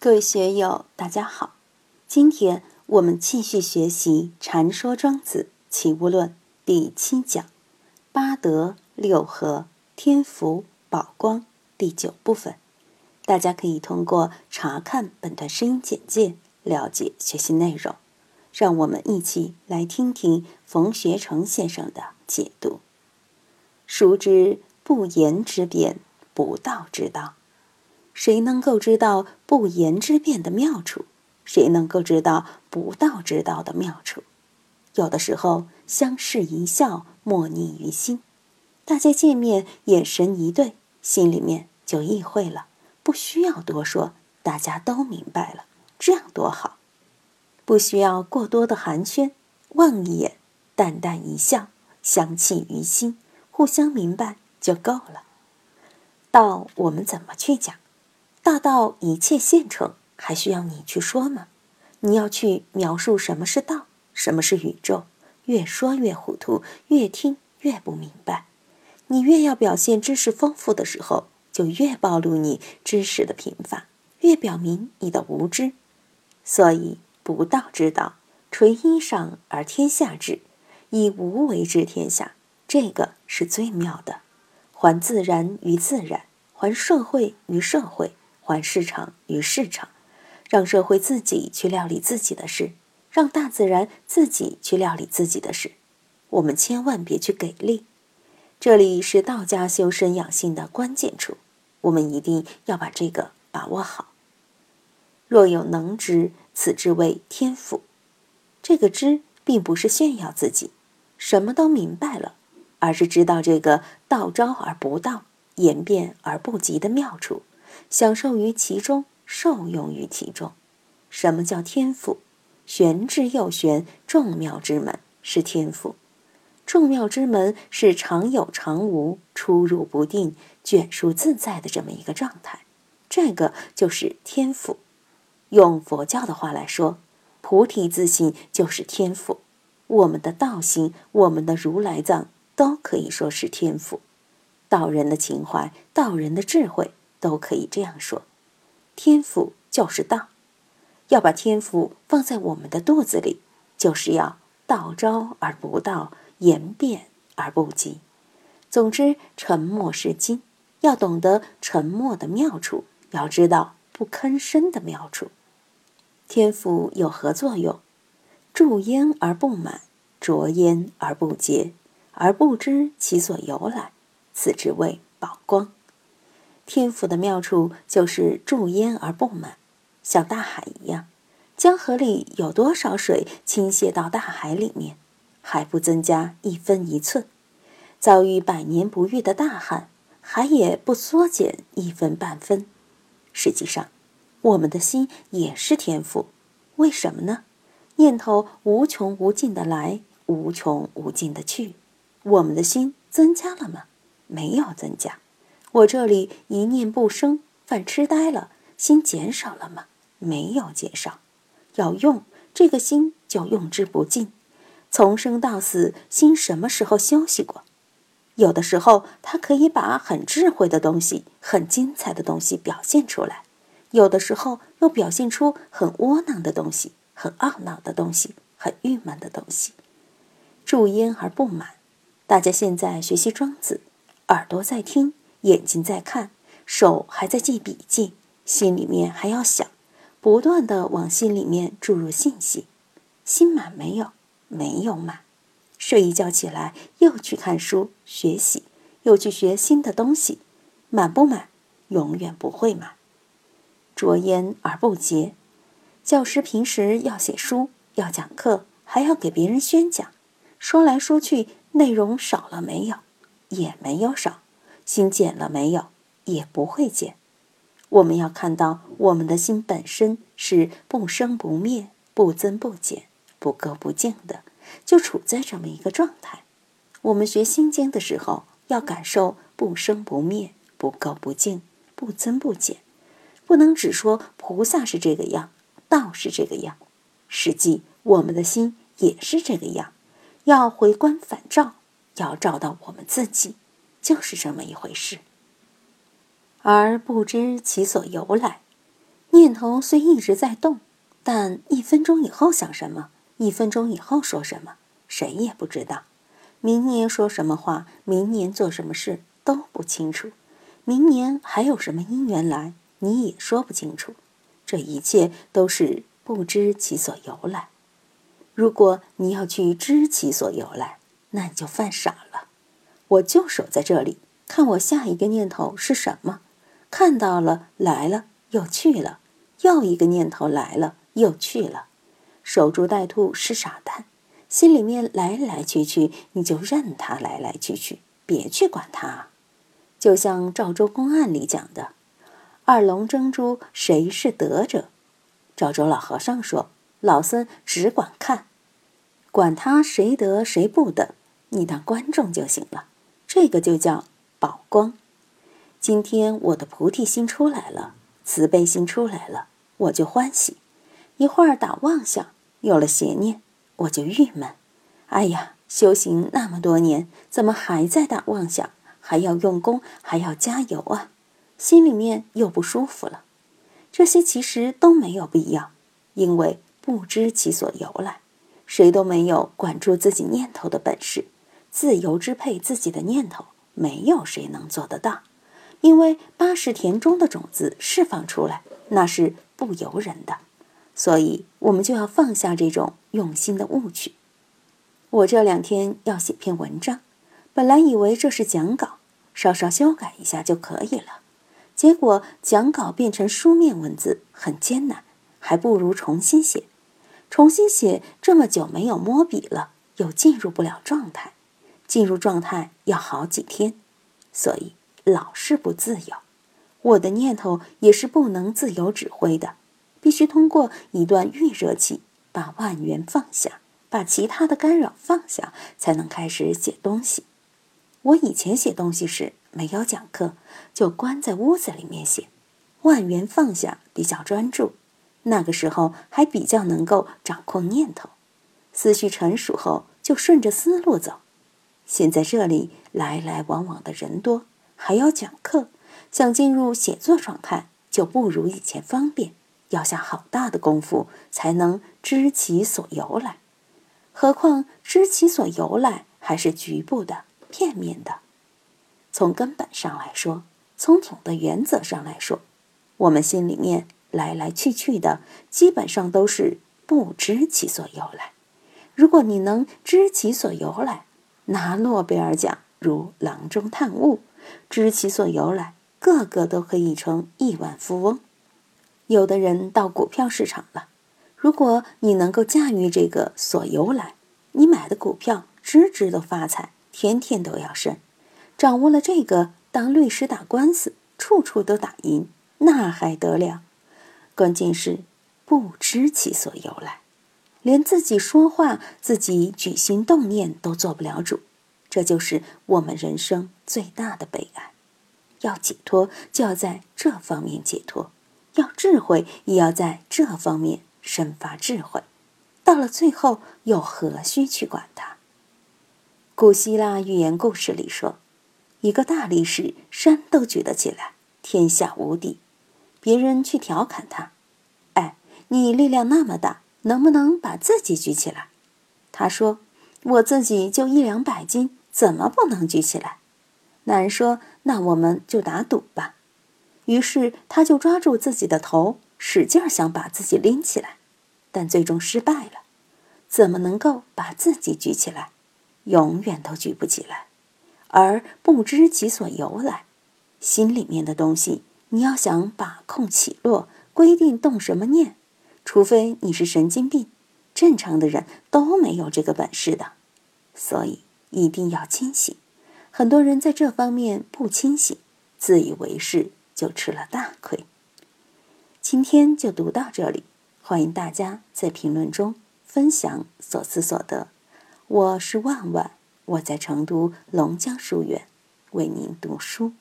各位学友，大家好。今天我们继续学习《禅说庄子齐物论》第七讲“八德六合天福宝光”第九部分。大家可以通过查看本段声音简介了解学习内容。让我们一起来听听冯学成先生的解读。熟知不言之辩，不道之道。谁能够知道不言之辩的妙处？谁能够知道不道之道的妙处？有的时候相视一笑，默逆于心。大家见面，眼神一对，心里面就意会了，不需要多说，大家都明白了，这样多好！不需要过多的寒暄，望一眼，淡淡一笑，相契于心，互相明白就够了。道我们怎么去讲？大道一切现成，还需要你去说吗？你要去描述什么是道，什么是宇宙，越说越糊涂，越听越不明白。你越要表现知识丰富的时候，就越暴露你知识的贫乏，越表明你的无知。所以，不道之道，垂衣裳而天下治，以无为治天下，这个是最妙的。还自然于自然，还社会于社会。还市场与市场，让社会自己去料理自己的事，让大自然自己去料理自己的事。我们千万别去给力，这里是道家修身养性的关键处，我们一定要把这个把握好。若有能知，此之谓天赋。这个知，并不是炫耀自己，什么都明白了，而是知道这个道招而不道，言变而不及的妙处。享受于其中，受用于其中。什么叫天赋？玄之又玄，众妙之门是天赋。众妙之门是常有常无、出入不定、卷舒自在的这么一个状态。这个就是天赋。用佛教的话来说，菩提自信就是天赋。我们的道心，我们的如来藏，都可以说是天赋。道人的情怀，道人的智慧。都可以这样说，天赋就是道，要把天赋放在我们的肚子里，就是要道招而不道，言变而不及。总之，沉默是金，要懂得沉默的妙处，要知道不吭声的妙处。天赋有何作用？注焉而不满，浊焉而不竭，而不知其所由来，此之谓宝光。天赋的妙处就是注焉而不满，像大海一样，江河里有多少水倾泻到大海里面，还不增加一分一寸；遭遇百年不遇的大旱，海也不缩减一分半分。实际上，我们的心也是天赋，为什么呢？念头无穷无尽的来，无穷无尽的去，我们的心增加了吗？没有增加。我这里一念不生，犯痴呆了，心减少了吗？没有减少。要用这个心，就用之不尽。从生到死，心什么时候休息过？有的时候，他可以把很智慧的东西、很精彩的东西表现出来；有的时候，又表现出很窝囊的东西、很懊恼的东西、很郁闷的东西。注焉而不满。大家现在学习庄子，耳朵在听。眼睛在看，手还在记笔记，心里面还要想，不断的往心里面注入信息。心满没有？没有满。睡一觉起来，又去看书学习，又去学新的东西，满不满？永远不会满。着焉而不竭。教师平时要写书，要讲课，还要给别人宣讲，说来说去，内容少了没有？也没有少。心减了没有？也不会减。我们要看到，我们的心本身是不生不灭、不增不减、不垢不净的，就处在这么一个状态。我们学心经的时候，要感受不生不灭、不垢不净、不增不减，不能只说菩萨是这个样，道是这个样，实际我们的心也是这个样。要回观反照，要照到我们自己。就是这么一回事，而不知其所由来。念头虽一直在动，但一分钟以后想什么，一分钟以后说什么，谁也不知道。明年说什么话，明年做什么事都不清楚。明年还有什么姻缘来，你也说不清楚。这一切都是不知其所由来。如果你要去知其所由来，那你就犯傻了。我就守在这里，看我下一个念头是什么。看到了，来了，又去了；又一个念头来了，又去了。守株待兔是傻蛋，心里面来来去去，你就任它来来去去，别去管它。就像赵州公案里讲的。二龙争珠，谁是得者？赵州老和尚说：“老僧只管看，管他谁得谁不得，你当观众就行了。”这个就叫宝光。今天我的菩提心出来了，慈悲心出来了，我就欢喜。一会儿打妄想，有了邪念，我就郁闷。哎呀，修行那么多年，怎么还在打妄想？还要用功，还要加油啊！心里面又不舒服了，这些其实都没有必要，因为不知其所由来，谁都没有管住自己念头的本事，自由支配自己的念头，没有谁能做得到。因为八十田中的种子释放出来，那是不由人的，所以我们就要放下这种用心的误区。我这两天要写篇文章，本来以为这是讲稿，稍稍修改一下就可以了。结果讲稿变成书面文字很艰难，还不如重新写。重新写这么久没有摸笔了，又进入不了状态，进入状态要好几天，所以老是不自由。我的念头也是不能自由指挥的，必须通过一段预热期，把万缘放下，把其他的干扰放下，才能开始写东西。我以前写东西时。没有讲课，就关在屋子里面写，万缘放下，比较专注。那个时候还比较能够掌控念头，思绪成熟后就顺着思路走。现在这里来来往往的人多，还要讲课，想进入写作状态就不如以前方便，要下好大的功夫才能知其所由来。何况知其所由来还是局部的、片面的。从根本上来说，从总的原则上来说，我们心里面来来去去的，基本上都是不知其所由来。如果你能知其所由来，拿诺贝尔奖如囊中探物，知其所由来，个个都可以成亿万富翁。有的人到股票市场了，如果你能够驾驭这个所由来，你买的股票只只都发财，天天都要升。掌握了这个，当律师打官司，处处都打赢，那还得了？关键是不知其所由来，连自己说话、自己举心动念都做不了主，这就是我们人生最大的悲哀。要解脱，就要在这方面解脱；要智慧，也要在这方面生发智慧。到了最后，又何须去管它？古希腊寓言故事里说。一个大力士，山都举得起来，天下无敌。别人去调侃他：“哎，你力量那么大，能不能把自己举起来？”他说：“我自己就一两百斤，怎么不能举起来？”那人说：“那我们就打赌吧。”于是他就抓住自己的头，使劲想把自己拎起来，但最终失败了。怎么能够把自己举起来？永远都举不起来。而不知其所由来，心里面的东西，你要想把控起落，规定动什么念，除非你是神经病，正常的人都没有这个本事的。所以一定要清醒。很多人在这方面不清醒，自以为是，就吃了大亏。今天就读到这里，欢迎大家在评论中分享所思所得。我是万万。我在成都龙江书院为您读书。